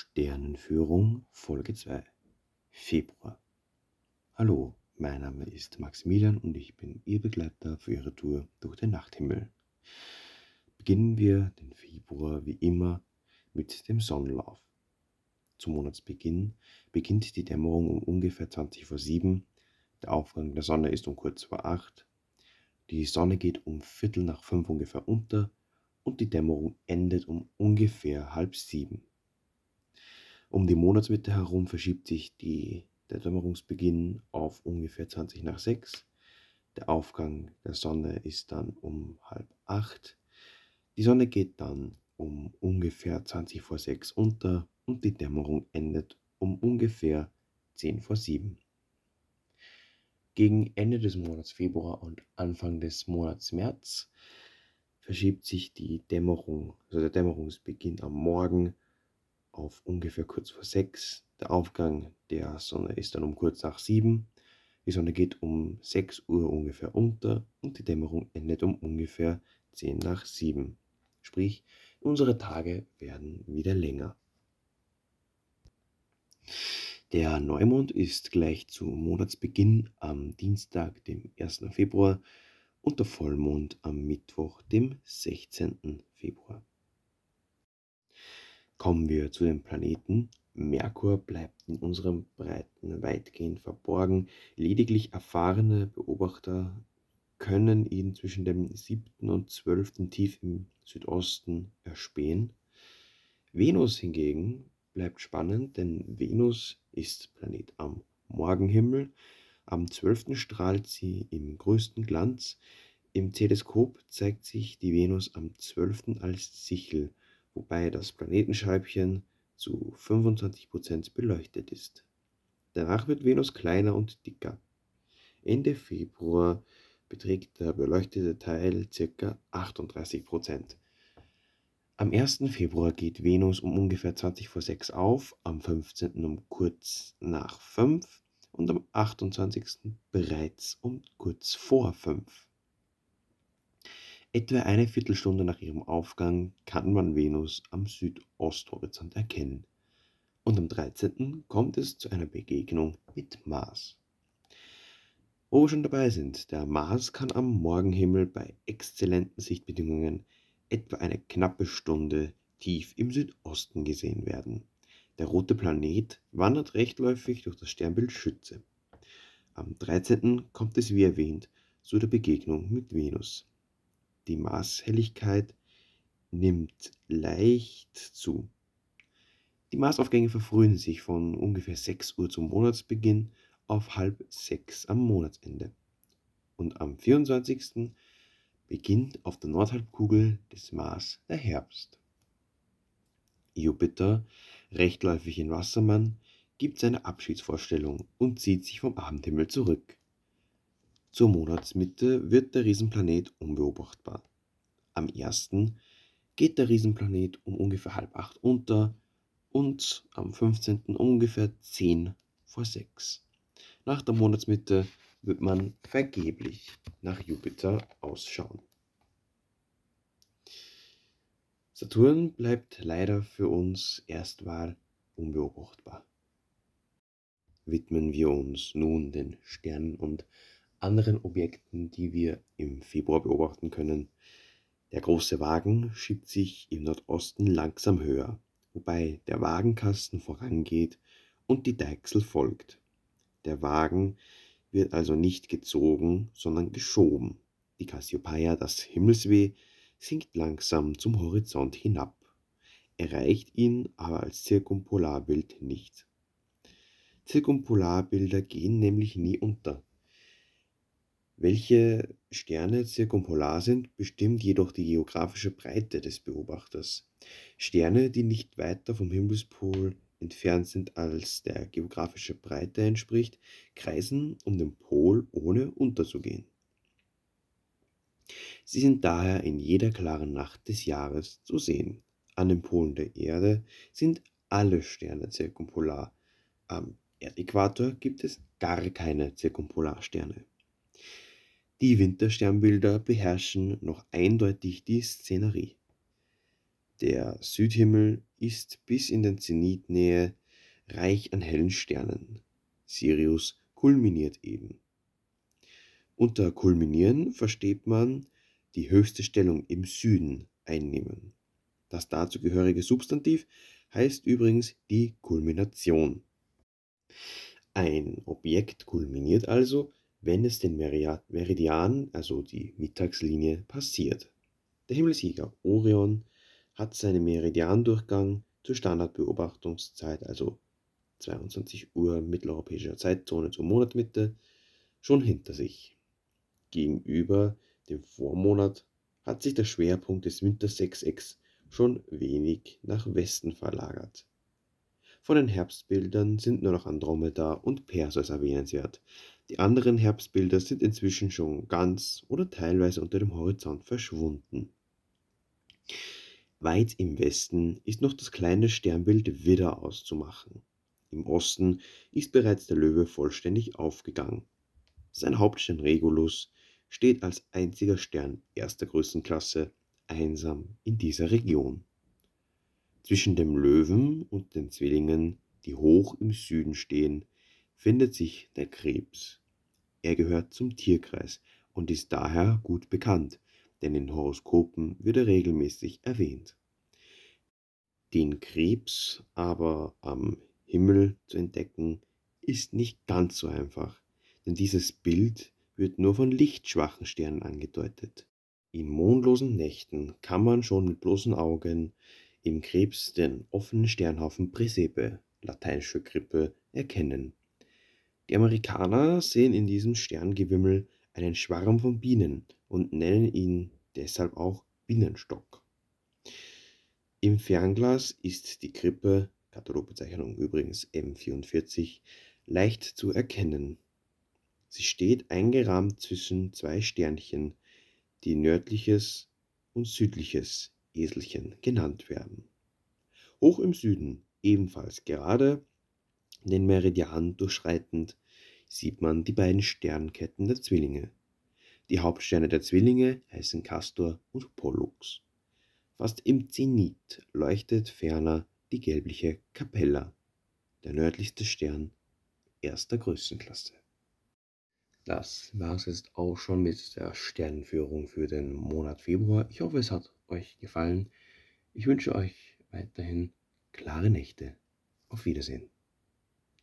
Sternenführung Folge 2 Februar. Hallo, mein Name ist Maximilian und ich bin Ihr Begleiter für Ihre Tour durch den Nachthimmel. Beginnen wir den Februar wie immer mit dem Sonnenlauf. Zum Monatsbeginn beginnt die Dämmerung um ungefähr 20 vor 7. Der Aufgang der Sonne ist um kurz vor 8. Die Sonne geht um Viertel nach 5 ungefähr unter und die Dämmerung endet um ungefähr halb sieben. Um die Monatsmitte herum verschiebt sich die, der Dämmerungsbeginn auf ungefähr 20 nach 6. Der Aufgang der Sonne ist dann um halb acht. Die Sonne geht dann um ungefähr 20 vor 6 unter und die Dämmerung endet um ungefähr 10 vor 7. Gegen Ende des Monats Februar und Anfang des Monats März verschiebt sich die Dämmerung, also der Dämmerungsbeginn am Morgen auf ungefähr kurz vor sechs. Der Aufgang der Sonne ist dann um kurz nach sieben. Die Sonne geht um 6 Uhr ungefähr unter und die Dämmerung endet um ungefähr 10 nach 7. Sprich, unsere Tage werden wieder länger. Der Neumond ist gleich zu Monatsbeginn am Dienstag, dem 1. Februar und der Vollmond am Mittwoch, dem 16. Februar. Kommen wir zu den Planeten. Merkur bleibt in unserem Breiten weitgehend verborgen. Lediglich erfahrene Beobachter können ihn zwischen dem 7. und 12. tief im Südosten erspähen. Venus hingegen bleibt spannend, denn Venus ist Planet am Morgenhimmel. Am 12. strahlt sie im größten Glanz. Im Teleskop zeigt sich die Venus am 12. als Sichel wobei das Planetenscheibchen zu 25% beleuchtet ist. Danach wird Venus kleiner und dicker. Ende Februar beträgt der beleuchtete Teil ca. 38%. Am 1. Februar geht Venus um ungefähr 20 vor 6 auf, am 15. um kurz nach 5 und am 28. bereits um kurz vor 5. Etwa eine Viertelstunde nach ihrem Aufgang kann man Venus am Südosthorizont erkennen. Und am 13. kommt es zu einer Begegnung mit Mars. Wo wir schon dabei sind, der Mars kann am Morgenhimmel bei exzellenten Sichtbedingungen etwa eine knappe Stunde tief im Südosten gesehen werden. Der rote Planet wandert rechtläufig durch das Sternbild Schütze. Am 13. kommt es wie erwähnt zu der Begegnung mit Venus. Die Marshelligkeit nimmt leicht zu. Die Marsaufgänge verfrühen sich von ungefähr 6 Uhr zum Monatsbeginn auf halb sechs am Monatsende. Und am 24. beginnt auf der Nordhalbkugel des Mars der Herbst. Jupiter, rechtläufig in Wassermann, gibt seine Abschiedsvorstellung und zieht sich vom Abendhimmel zurück. Zur Monatsmitte wird der Riesenplanet unbeobachtbar. Am 1. geht der Riesenplanet um ungefähr halb acht unter und am 15. um ungefähr 10 vor 6. Nach der Monatsmitte wird man vergeblich nach Jupiter ausschauen. Saturn bleibt leider für uns erstmal unbeobachtbar. Widmen wir uns nun den Sternen und anderen Objekten, die wir im Februar beobachten können. Der große Wagen schiebt sich im Nordosten langsam höher, wobei der Wagenkasten vorangeht und die Deichsel folgt. Der Wagen wird also nicht gezogen, sondern geschoben. Die Cassiopeia, das Himmelsweh, sinkt langsam zum Horizont hinab, erreicht ihn aber als Zirkumpolarbild nicht. Zirkumpolarbilder gehen nämlich nie unter. Welche Sterne zirkumpolar sind, bestimmt jedoch die geografische Breite des Beobachters. Sterne, die nicht weiter vom Himmelspol entfernt sind als der geografische Breite entspricht, kreisen um den Pol ohne unterzugehen. Sie sind daher in jeder klaren Nacht des Jahres zu sehen. An den Polen der Erde sind alle Sterne zirkumpolar. Am Erdäquator gibt es gar keine Zirkumpolarsterne. Die Wintersternbilder beherrschen noch eindeutig die Szenerie. Der Südhimmel ist bis in den Zenitnähe reich an hellen Sternen. Sirius kulminiert eben. Unter kulminieren versteht man die höchste Stellung im Süden einnehmen. Das dazugehörige Substantiv heißt übrigens die Kulmination. Ein Objekt kulminiert also, wenn es den Meridian, also die Mittagslinie, passiert. Der Himmelsjäger Orion hat seinen Meridiandurchgang zur Standardbeobachtungszeit, also 22 Uhr mitteleuropäischer Zeitzone zur Monatmitte, schon hinter sich. Gegenüber dem Vormonat hat sich der Schwerpunkt des Wintersechsecks schon wenig nach Westen verlagert. Von den Herbstbildern sind nur noch Andromeda und Perseus erwähnenswert. Die anderen Herbstbilder sind inzwischen schon ganz oder teilweise unter dem Horizont verschwunden. Weit im Westen ist noch das kleine Sternbild Widder auszumachen. Im Osten ist bereits der Löwe vollständig aufgegangen. Sein Hauptstern Regulus steht als einziger Stern erster Größenklasse einsam in dieser Region. Zwischen dem Löwen und den Zwillingen, die hoch im Süden stehen, findet sich der Krebs. Er gehört zum Tierkreis und ist daher gut bekannt, denn in Horoskopen wird er regelmäßig erwähnt. Den Krebs aber am Himmel zu entdecken, ist nicht ganz so einfach, denn dieses Bild wird nur von lichtschwachen Sternen angedeutet. In mondlosen Nächten kann man schon mit bloßen Augen im Krebs den offenen Sternhaufen Prisepe, lateinisch für Krippe, erkennen. Die Amerikaner sehen in diesem Sterngewimmel einen Schwarm von Bienen und nennen ihn deshalb auch Bienenstock. Im Fernglas ist die Krippe, Katalogbezeichnung übrigens M44, leicht zu erkennen. Sie steht eingerahmt zwischen zwei Sternchen, die nördliches und südliches Eselchen genannt werden. Hoch im Süden, ebenfalls gerade den Meridian durchschreitend, sieht man die beiden Sternketten der Zwillinge. Die Hauptsterne der Zwillinge heißen Castor und Pollux. Fast im Zenit leuchtet ferner die gelbliche Capella, der nördlichste Stern erster Größenklasse. Das war es jetzt auch schon mit der Sternenführung für den Monat Februar. Ich hoffe, es hat euch gefallen. Ich wünsche euch weiterhin klare Nächte. Auf Wiedersehen.